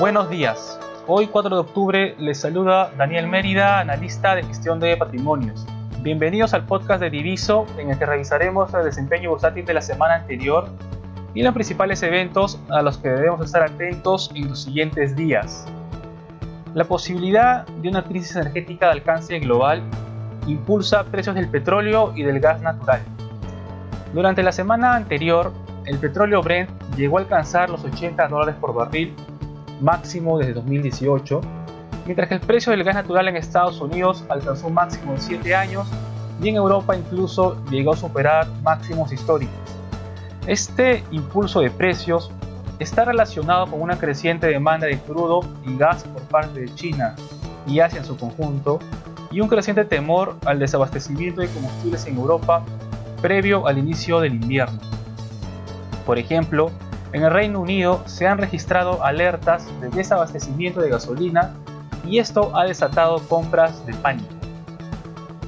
Buenos días. Hoy 4 de octubre les saluda Daniel Mérida, analista de gestión de patrimonios. Bienvenidos al podcast de Diviso en el que revisaremos el desempeño bursátil de la semana anterior y los principales eventos a los que debemos estar atentos en los siguientes días. La posibilidad de una crisis energética de alcance global impulsa precios del petróleo y del gas natural. Durante la semana anterior, el petróleo Brent llegó a alcanzar los 80 dólares por barril, máximo desde 2018, mientras que el precio del gas natural en Estados Unidos alcanzó un máximo de 7 años y en Europa incluso llegó a superar máximos históricos. Este impulso de precios está relacionado con una creciente demanda de crudo y gas por parte de China y Asia en su conjunto, y un creciente temor al desabastecimiento de combustibles en Europa previo al inicio del invierno. Por ejemplo, en el Reino Unido se han registrado alertas de desabastecimiento de gasolina y esto ha desatado compras de pánico.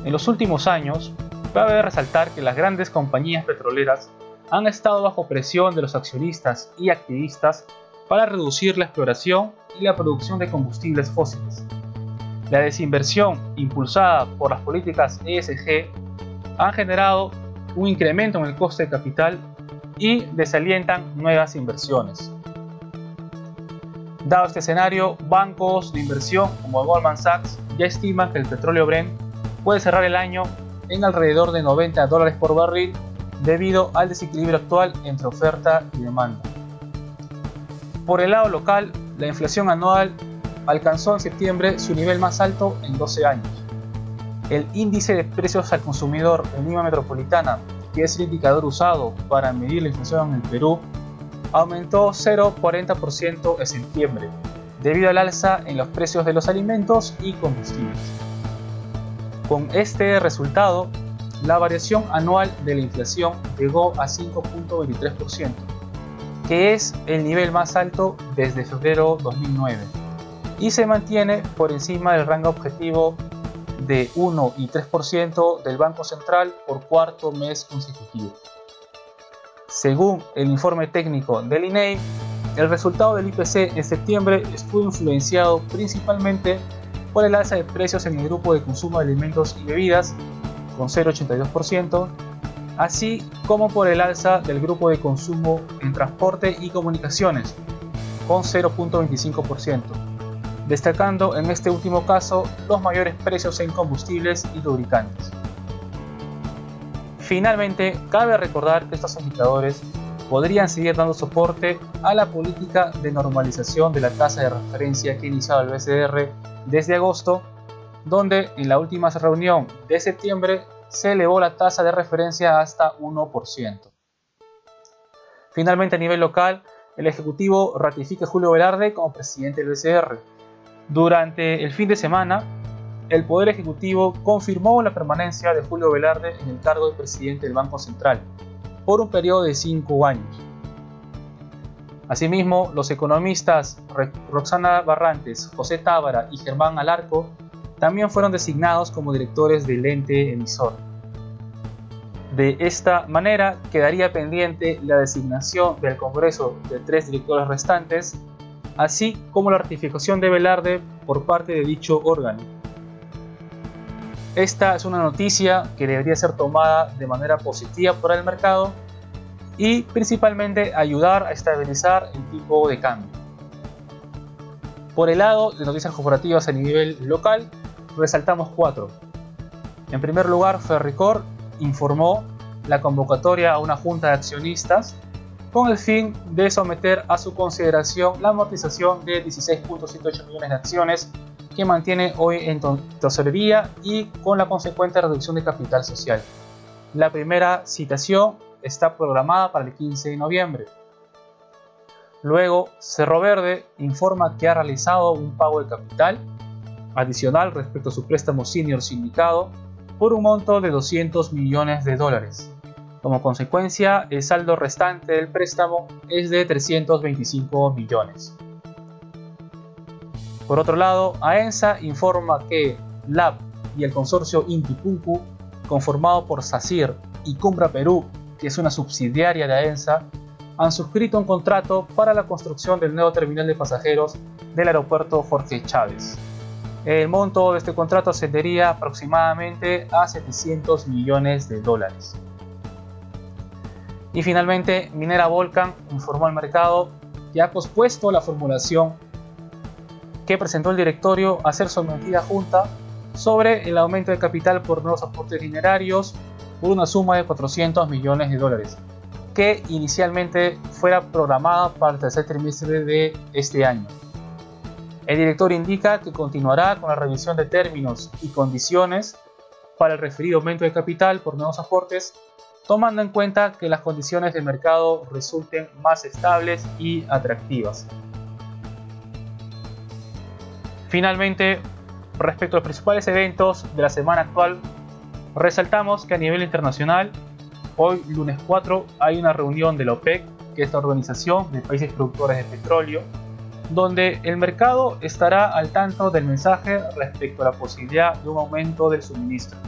En los últimos años, cabe resaltar que las grandes compañías petroleras han estado bajo presión de los accionistas y activistas para reducir la exploración y la producción de combustibles fósiles. La desinversión impulsada por las políticas ESG han generado un incremento en el coste de capital y desalientan nuevas inversiones. Dado este escenario, bancos de inversión como Goldman Sachs ya estiman que el petróleo Brent puede cerrar el año en alrededor de 90 dólares por barril debido al desequilibrio actual entre oferta y demanda. Por el lado local, la inflación anual alcanzó en septiembre su nivel más alto en 12 años. El índice de precios al consumidor en Lima Metropolitana, que es el indicador usado para medir la inflación en el Perú, aumentó 0,40% en septiembre, debido al alza en los precios de los alimentos y combustibles. Con este resultado, la variación anual de la inflación llegó a 5.23%, que es el nivel más alto desde febrero 2009, y se mantiene por encima del rango objetivo de 1 y 3% del Banco Central por cuarto mes consecutivo. Según el informe técnico del INEI, el resultado del IPC en septiembre estuvo influenciado principalmente por el alza de precios en el grupo de consumo de alimentos y bebidas, con 0,82%, así como por el alza del grupo de consumo en transporte y comunicaciones, con 0,25%, destacando en este último caso los mayores precios en combustibles y lubricantes. Finalmente, cabe recordar que estos indicadores podrían seguir dando soporte a la política de normalización de la tasa de referencia que ha iniciado el BCR desde agosto, donde en la última reunión de septiembre se elevó la tasa de referencia hasta 1%. Finalmente, a nivel local, el Ejecutivo ratifica a Julio Velarde como presidente del BCR. Durante el fin de semana, el Poder Ejecutivo confirmó la permanencia de Julio Velarde en el cargo de presidente del Banco Central por un periodo de cinco años. Asimismo, los economistas Roxana Barrantes, José Tábara y Germán Alarco también fueron designados como directores del ente emisor. De esta manera quedaría pendiente la designación del Congreso de tres directores restantes, así como la ratificación de Velarde por parte de dicho órgano. Esta es una noticia que debería ser tomada de manera positiva por el mercado y principalmente ayudar a estabilizar el tipo de cambio. Por el lado de noticias corporativas a nivel local, resaltamos cuatro. En primer lugar, Ferricor informó la convocatoria a una junta de accionistas con el fin de someter a su consideración la amortización de 16.108 millones de acciones que mantiene hoy en tesorería y con la consecuente reducción de capital social. La primera citación está programada para el 15 de noviembre. Luego, Cerro Verde informa que ha realizado un pago de capital adicional respecto a su préstamo senior sindicado por un monto de 200 millones de dólares. Como consecuencia, el saldo restante del préstamo es de 325 millones. Por otro lado, AENSA informa que LAB y el consorcio Intipunku, conformado por SACIR y Cumbra Perú, que es una subsidiaria de AENSA, han suscrito un contrato para la construcción del nuevo terminal de pasajeros del aeropuerto Jorge Chávez. El monto de este contrato ascendería aproximadamente a 700 millones de dólares. Y finalmente, Minera Volcan informó al mercado que ha pospuesto la formulación que presentó el directorio a ser sometida a Junta sobre el aumento de capital por nuevos aportes dinerarios por una suma de 400 millones de dólares, que inicialmente fuera programada para el tercer trimestre de este año. El director indica que continuará con la revisión de términos y condiciones para el referido aumento de capital por nuevos aportes, tomando en cuenta que las condiciones de mercado resulten más estables y atractivas. Finalmente, respecto a los principales eventos de la semana actual, resaltamos que a nivel internacional, hoy lunes 4 hay una reunión de la OPEC, que es la Organización de Países Productores de Petróleo, donde el mercado estará al tanto del mensaje respecto a la posibilidad de un aumento del suministro.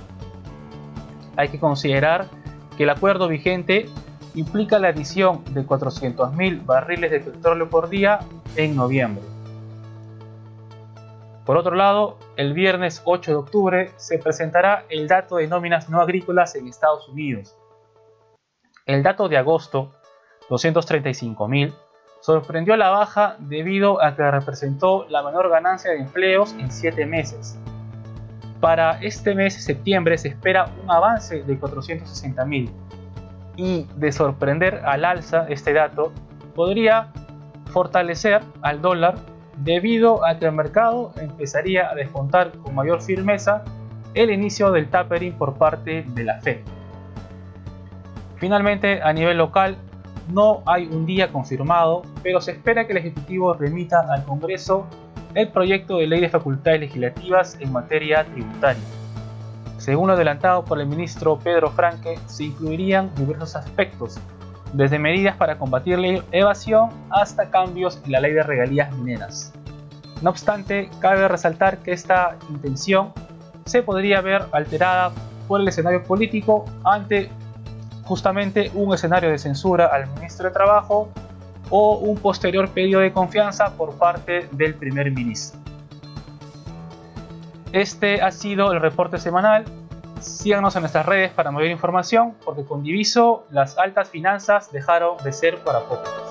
Hay que considerar que el acuerdo vigente implica la adición de 400.000 barriles de petróleo por día en noviembre. Por otro lado, el viernes 8 de octubre se presentará el dato de nóminas no agrícolas en Estados Unidos. El dato de agosto, 235.000, sorprendió a la baja debido a que representó la menor ganancia de empleos en 7 meses. Para este mes, septiembre, se espera un avance de 460.000 y de sorprender al alza este dato, podría fortalecer al dólar debido a que el mercado empezaría a descontar con mayor firmeza el inicio del tapering por parte de la Fed. Finalmente, a nivel local, no hay un día confirmado, pero se espera que el Ejecutivo remita al Congreso el proyecto de ley de facultades legislativas en materia tributaria. Según lo adelantado por el ministro Pedro Franque, se incluirían diversos aspectos, desde medidas para combatir la evasión hasta cambios en la ley de regalías mineras. No obstante, cabe resaltar que esta intención se podría ver alterada por el escenario político ante justamente un escenario de censura al ministro de Trabajo o un posterior pedido de confianza por parte del primer ministro. Este ha sido el reporte semanal. Síganos en nuestras redes para mayor información, porque con Diviso las altas finanzas dejaron de ser para poco.